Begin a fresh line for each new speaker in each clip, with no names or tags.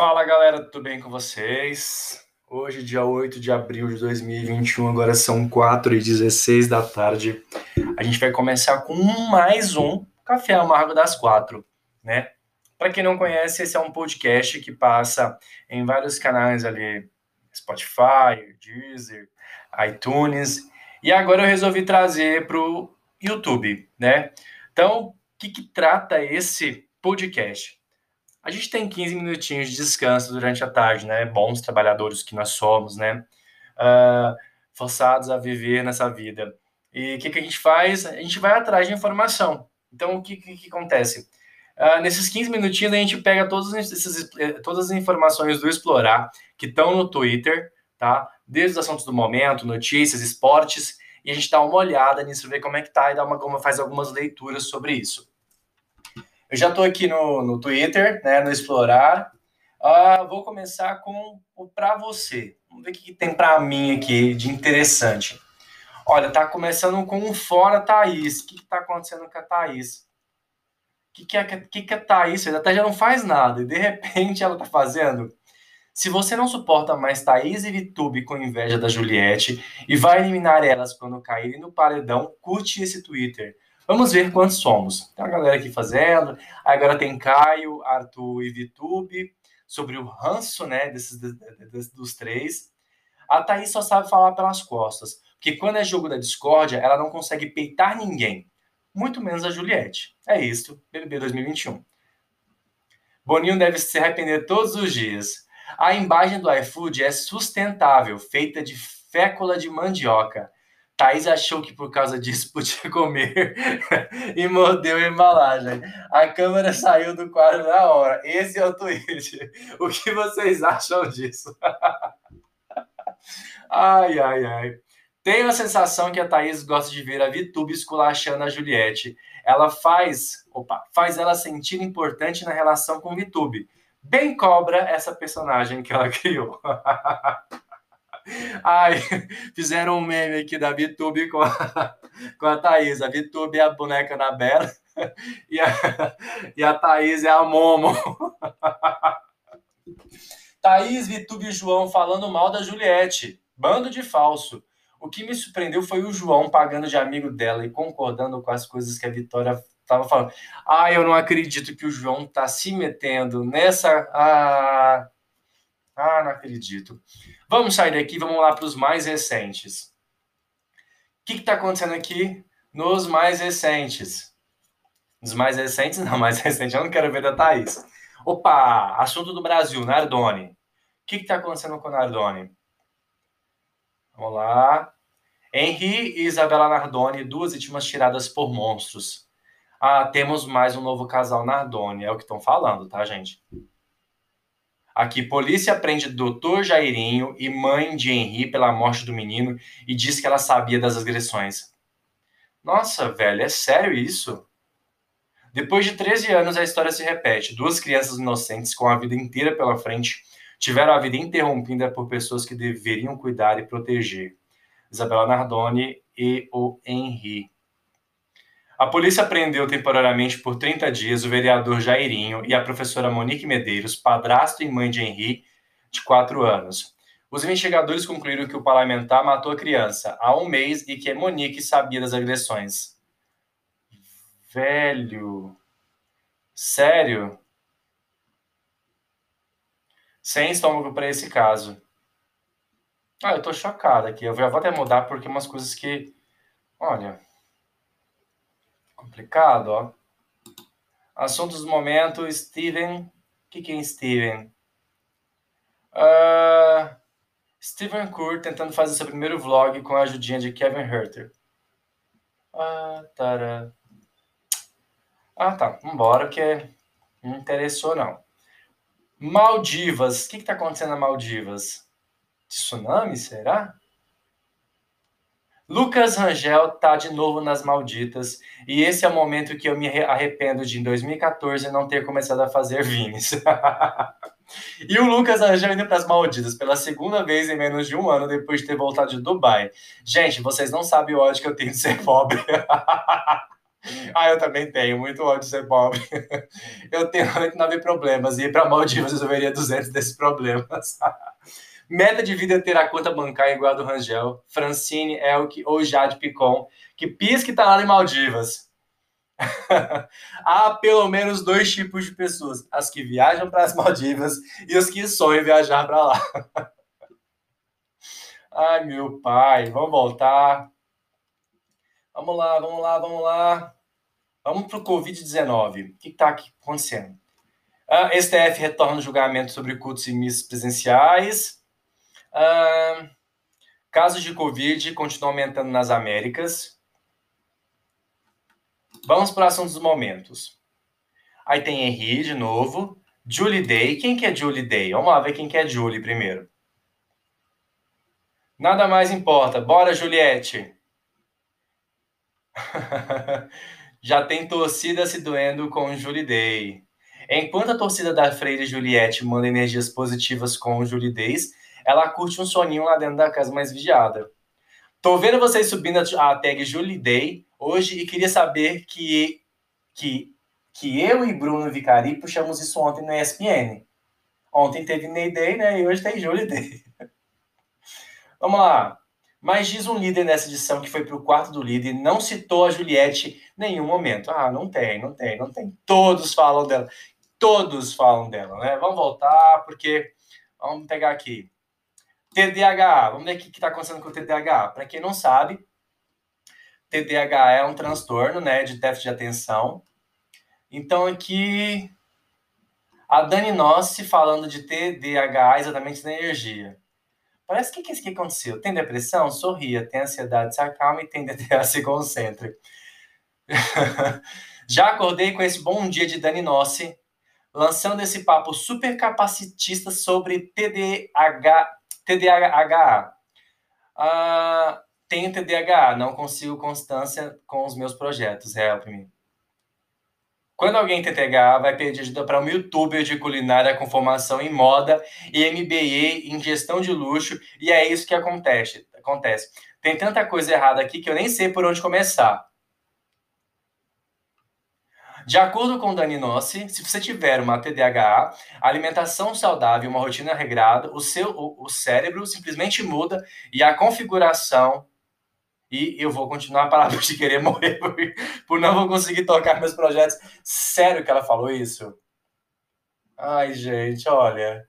Fala galera, tudo bem com vocês? Hoje, dia 8 de abril de 2021, agora são 4 e 16 da tarde. A gente vai começar com mais um Café Amargo das Quatro, né? Para quem não conhece, esse é um podcast que passa em vários canais ali, Spotify, Deezer, iTunes, e agora eu resolvi trazer para o YouTube, né? Então, o que, que trata esse podcast? A gente tem 15 minutinhos de descanso durante a tarde, né? Bons trabalhadores que nós somos, né? Uh, forçados a viver nessa vida. E o que, que a gente faz? A gente vai atrás de informação. Então, o que, que, que acontece? Uh, nesses 15 minutinhos, a gente pega todos esses, eh, todas as informações do Explorar que estão no Twitter, tá? Desde os assuntos do momento, notícias, esportes, e a gente dá uma olhada nisso, ver como é que tá e dá uma, faz algumas leituras sobre isso. Eu já estou aqui no, no Twitter, né, no Explorar. Uh, vou começar com o para você. Vamos ver o que, que tem para mim aqui de interessante. Olha, tá começando com um fora Thaís. O que, está acontecendo com a Thaís? O que, que, é, que, que a Thaís fez? Até já não faz nada e de repente ela tá fazendo. Se você não suporta mais Thaís e Vitube com inveja da Juliette e vai eliminar elas quando caírem no paredão, curte esse Twitter. Vamos ver quantos somos. Tem uma galera aqui fazendo. Agora tem Caio, Arthur e Vitube sobre o ranço, né, desses, desses, dos três. A Thaís só sabe falar pelas costas, porque quando é jogo da discórdia, ela não consegue peitar ninguém, muito menos a Juliette. É isso, BBB 2021. Boninho deve se arrepender todos os dias. A embalagem do iFood é sustentável, feita de fécula de mandioca. Thaís achou que por causa disso podia comer e mordeu a embalagem. A câmera saiu do quadro na hora. Esse é o tweet. O que vocês acham disso? ai, ai, ai. Tenho a sensação que a Thaís gosta de ver a Vitube esculachando a Juliette. Ela faz, opa, faz ela sentir importante na relação com Vitube. Bem cobra essa personagem que ela criou. Ai, fizeram um meme aqui da VTube com a, com a Thaís. A VTube é a boneca da Bela e a, e a Thaís é a Momo. Thaís, Vitube e João falando mal da Juliette. Bando de falso. O que me surpreendeu foi o João pagando de amigo dela e concordando com as coisas que a Vitória estava falando. Ah, eu não acredito que o João tá se metendo nessa. Ah, ah não acredito. Vamos sair daqui, vamos lá para os mais recentes. O que está acontecendo aqui nos mais recentes? Nos mais recentes, não, mais recente, eu não quero ver da Thaís. Opa, assunto do Brasil, Nardoni. O que está acontecendo com o Nardoni? Vamos lá. Henri e Isabela Nardoni, duas vítimas tiradas por monstros. Ah, temos mais um novo casal Nardoni, é o que estão falando, tá, gente? Aqui, polícia prende doutor Jairinho e mãe de Henri pela morte do menino e diz que ela sabia das agressões. Nossa, velho, é sério isso? Depois de 13 anos, a história se repete. Duas crianças inocentes com a vida inteira pela frente tiveram a vida interrompida por pessoas que deveriam cuidar e proteger. Isabela Nardoni e o Henri. A polícia prendeu temporariamente por 30 dias o vereador Jairinho e a professora Monique Medeiros, padrasto e mãe de Henri, de 4 anos. Os investigadores concluíram que o parlamentar matou a criança há um mês e que Monique sabia das agressões. Velho. Sério? Sem estômago para esse caso. Ah, eu tô chocado aqui. Eu vou até mudar porque umas coisas que. Olha. Complicado, ó. Assuntos do momento, Steven. O que, que é Steven? Uh, Steven Kur tentando fazer seu primeiro vlog com a ajudinha de Kevin Herter. Ah, ah tá. Vambora, que não interessou, não. Maldivas. O que está acontecendo na Maldivas? Tsunami, será? Lucas Rangel tá de novo nas malditas e esse é o momento que eu me arrependo de em 2014 não ter começado a fazer vines. e o Lucas Rangel indo para as malditas pela segunda vez em menos de um ano depois de ter voltado de Dubai. Gente, vocês não sabem o ódio que eu tenho de ser pobre. ah, eu também tenho muito ódio de ser pobre. eu tenho 99 problemas e ir para Maldivas resolveria 200 desses problemas. Meta de vida é ter a conta bancária igual a do Rangel, Francine, Elk ou Jade Picon, que pisca e tá lá em Maldivas. Há pelo menos dois tipos de pessoas: as que viajam para as Maldivas e os que sonham viajar para lá. Ai, meu pai, vamos voltar. Vamos lá, vamos lá, vamos lá. Vamos para o Covid-19. O que está acontecendo? A STF retorna o julgamento sobre cultos e missas presenciais. Casos de Covid continuam aumentando nas Américas. Vamos para assuntos dos momentos. Aí tem Henry de novo. Julie Day. Quem que é Julie Day? Vamos lá ver quem que é Julie primeiro. Nada mais importa. Bora, Juliette. Já tem torcida se doendo com Julie Day. Enquanto a torcida da Freire Juliette manda energias positivas com Julie Days, ela curte um soninho lá dentro da casa mais vigiada. Tô vendo vocês subindo a tag Julie Day hoje e queria saber que, que, que eu e Bruno Vicari puxamos isso ontem no ESPN. Ontem teve Ney Day, né? E hoje tem Julie Day. Vamos lá. Mas diz um líder nessa edição que foi para o quarto do líder e não citou a Juliette em nenhum momento. Ah, não tem, não tem, não tem. Todos falam dela. Todos falam dela, né? Vamos voltar, porque. Vamos pegar aqui. TDAH. Vamos ver o que está acontecendo com o TDAH. Para quem não sabe, TDAH é um transtorno né, de déficit de atenção. Então, aqui. A Dani Nossi falando de TDAH exatamente na energia. Parece que que, que aconteceu? Tem depressão? Sorria. Tem ansiedade? Se acalma e tem DTA, se concentre. Já acordei com esse bom dia de Dani Nossi, lançando esse papo super capacitista sobre TDAH. TDAH. Ah, tenho TDAH, não consigo constância com os meus projetos. Help me. Quando alguém tem TDAH, vai pedir ajuda para um youtuber de culinária com formação em moda e MBA em gestão de luxo, e é isso que acontece. acontece. Tem tanta coisa errada aqui que eu nem sei por onde começar. De acordo com Dani Nossi, se você tiver uma TDAH, alimentação saudável uma rotina regrada, o seu o, o cérebro simplesmente muda e a configuração e eu vou continuar a parar de querer morrer por, por não vou conseguir tocar meus projetos. Sério que ela falou isso? Ai, gente, olha.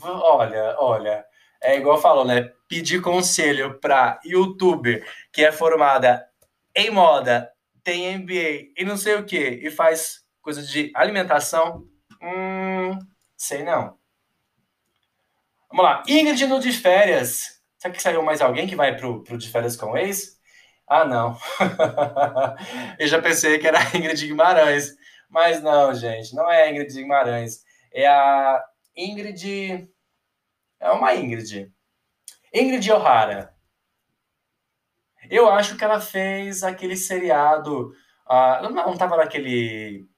Olha, olha. É igual falou, né? Pedir conselho para youtuber que é formada em moda, tem MBA e não sei o que, e faz coisas de alimentação. Hum, sei não. Vamos lá. Ingrid no de férias. Será que saiu mais alguém que vai pro, pro de férias com ex? Ah, não. eu já pensei que era a Ingrid Guimarães. Mas não, gente, não é a Ingrid Guimarães. É a Ingrid. É uma Ingrid. Ingrid O'Hara. Eu acho que ela fez aquele seriado. Uh, não, não tava naquele.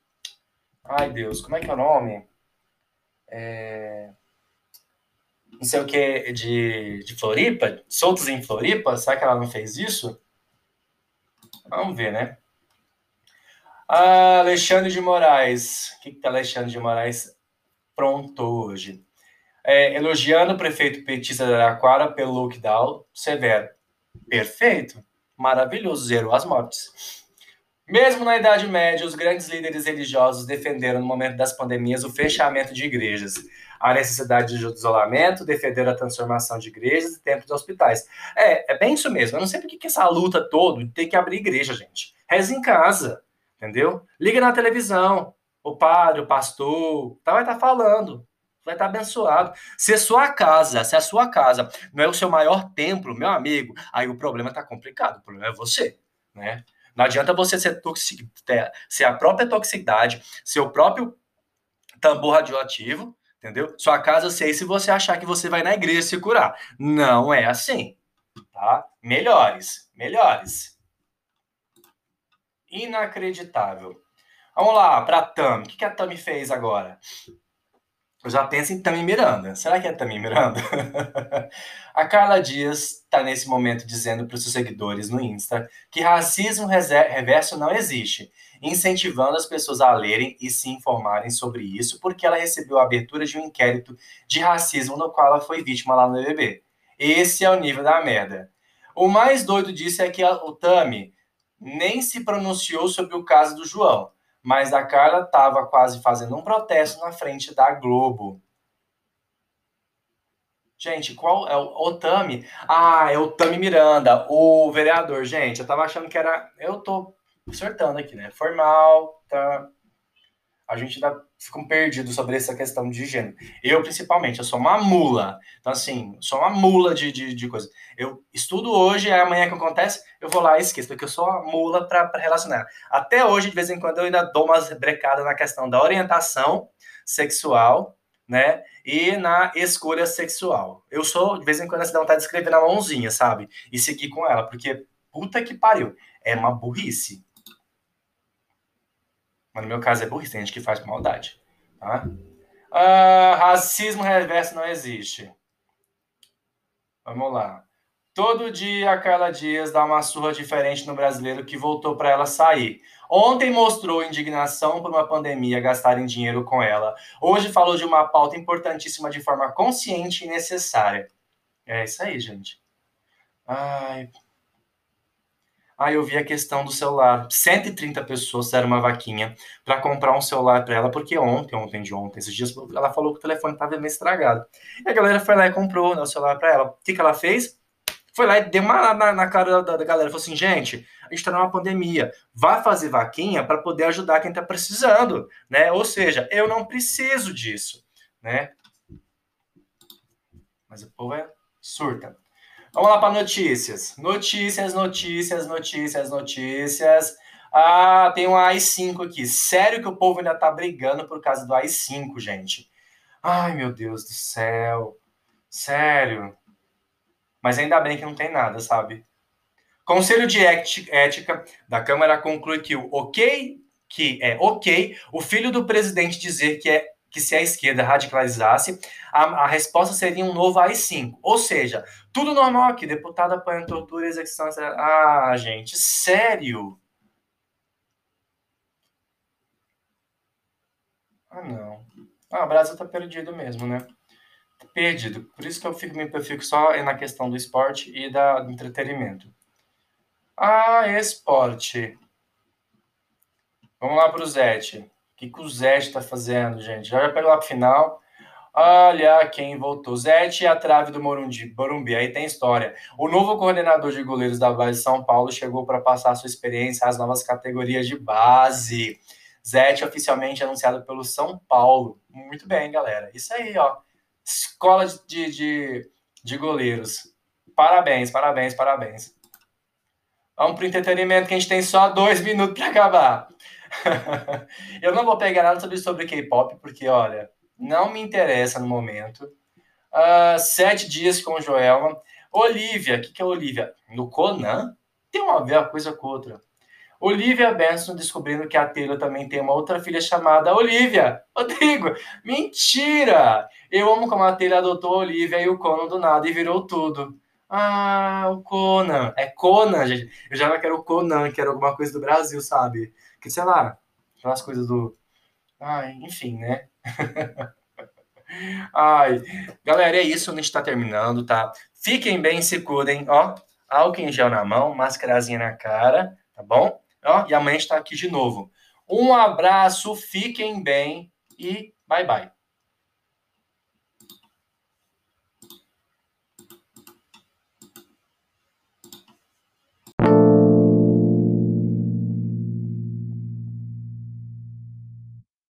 Ai, Deus, como é que é o nome? É não sei o que de, de Floripa, soltos em Floripa, será que ela não fez isso? Vamos ver, né? Ah, Alexandre de Moraes. O que, que Alexandre de Moraes pronto hoje? É, elogiando o prefeito petista de Araquara pelo lockdown severo. Perfeito. Maravilhoso. Zero as mortes. Mesmo na Idade Média, os grandes líderes religiosos defenderam, no momento das pandemias, o fechamento de igrejas, a necessidade de isolamento, defenderam a transformação de igrejas e templos de hospitais. É, é bem isso mesmo. Eu não sei por que essa luta toda de ter que abrir igreja, gente. Reza em casa, entendeu? Liga na televisão. O padre, o pastor, tá, vai estar tá falando. Vai estar tá abençoado. Se a sua casa, se a sua casa não é o seu maior templo, meu amigo, aí o problema está complicado. O problema é você, né? Não adianta você ser, toxic, ser a própria toxicidade, seu próprio tambor radioativo, entendeu? Sua casa ser se você achar que você vai na igreja se curar. Não é assim, tá? Melhores, melhores. Inacreditável. Vamos lá, para a Tami. O que a Tami fez agora? Eu já penso em Tami Miranda. Será que é Tami Miranda? a Carla Dias está nesse momento dizendo para os seus seguidores no Insta que racismo reverso não existe, incentivando as pessoas a lerem e se informarem sobre isso, porque ela recebeu a abertura de um inquérito de racismo no qual ela foi vítima lá no BBB. Esse é o nível da merda. O mais doido disso é que o Tami nem se pronunciou sobre o caso do João mas a Carla estava quase fazendo um protesto na frente da Globo. Gente, qual é o Otami? Ah, é o Tami Miranda, o vereador. Gente, eu tava achando que era. Eu tô acertando aqui, né? Formal, tá? A gente ainda fica perdido sobre essa questão de gênero. Eu, principalmente, eu sou uma mula. Então, assim, sou uma mula de, de, de coisa. Eu estudo hoje, é amanhã que acontece, eu vou lá e esqueço, porque eu sou uma mula para relacionar. Até hoje, de vez em quando, eu ainda dou umas brecadas na questão da orientação sexual, né? E na escolha sexual. Eu sou, de vez em quando, dá vontade de escrever na mãozinha, sabe? E seguir com ela, porque puta que pariu. É uma burrice. Mas no meu caso é burrice, tem gente que faz maldade. Tá? Ah, racismo reverso não existe. Vamos lá. Todo dia a Carla Dias dá uma surra diferente no brasileiro que voltou para ela sair. Ontem mostrou indignação por uma pandemia gastarem dinheiro com ela. Hoje falou de uma pauta importantíssima de forma consciente e necessária. É isso aí, gente. Ai, Aí eu vi a questão do celular. 130 pessoas deram uma vaquinha para comprar um celular para ela, porque ontem, ontem de ontem, esses dias, ela falou que o telefone estava meio estragado. E a galera foi lá e comprou né, o celular para ela. O que, que ela fez? Foi lá e deu uma na, na cara da, da, galera. Falou assim, gente, a gente está numa pandemia. Vai fazer vaquinha para poder ajudar quem está precisando, né? Ou seja, eu não preciso disso, né? Mas o povo é surta. Vamos lá para notícias. Notícias, notícias, notícias, notícias. Ah, tem um AI-5 aqui. Sério que o povo ainda tá brigando por causa do AI-5, gente. Ai, meu Deus do céu. Sério. Mas ainda bem que não tem nada, sabe? Conselho de Ética da Câmara conclui que o ok, que é ok, o filho do presidente dizer que é que se a esquerda radicalizasse, a, a resposta seria um novo AI-5. Ou seja, tudo normal aqui, deputado apanha tortura, execução, etc. Ah, gente, sério? Ah, não. Ah, o Brasil tá perdido mesmo, né? Perdido. Por isso que eu fico, eu fico só na questão do esporte e da, do entretenimento. Ah, esporte. Vamos lá pro Zete que, que o Zete está fazendo, gente? Já pega lá pro final. Olha quem voltou. Zete e a trave do Morumbi, Morumbi. Aí tem história. O novo coordenador de goleiros da base São Paulo chegou para passar sua experiência às novas categorias de base. Zete oficialmente anunciado pelo São Paulo. Muito bem, galera. Isso aí, ó. Escola de, de, de goleiros. Parabéns, parabéns, parabéns. Vamos para o entretenimento que a gente tem só dois minutos para acabar. eu não vou pegar nada sobre, sobre K-pop, porque, olha, não me interessa no momento. Uh, sete dias com Joelma. Olivia, o que, que é Olivia? No Conan? Tem uma uma coisa com outra. Olivia Benson descobrindo que a Taylor também tem uma outra filha chamada Olivia. Rodrigo, mentira! Eu amo como a Taylor adotou a Olivia e o Conan do nada e virou tudo. Ah, o Conan. É Conan, gente. Eu já quero o Conan, que era alguma coisa do Brasil, sabe? Que, sei lá, aquelas coisas do. Ai, enfim, né? Ai, galera, é isso. A gente tá terminando, tá? Fiquem bem, se cuidem, ó. Álcool em gel na mão, máscarazinha na cara, tá bom? Ó, e amanhã a gente tá aqui de novo. Um abraço, fiquem bem e bye bye.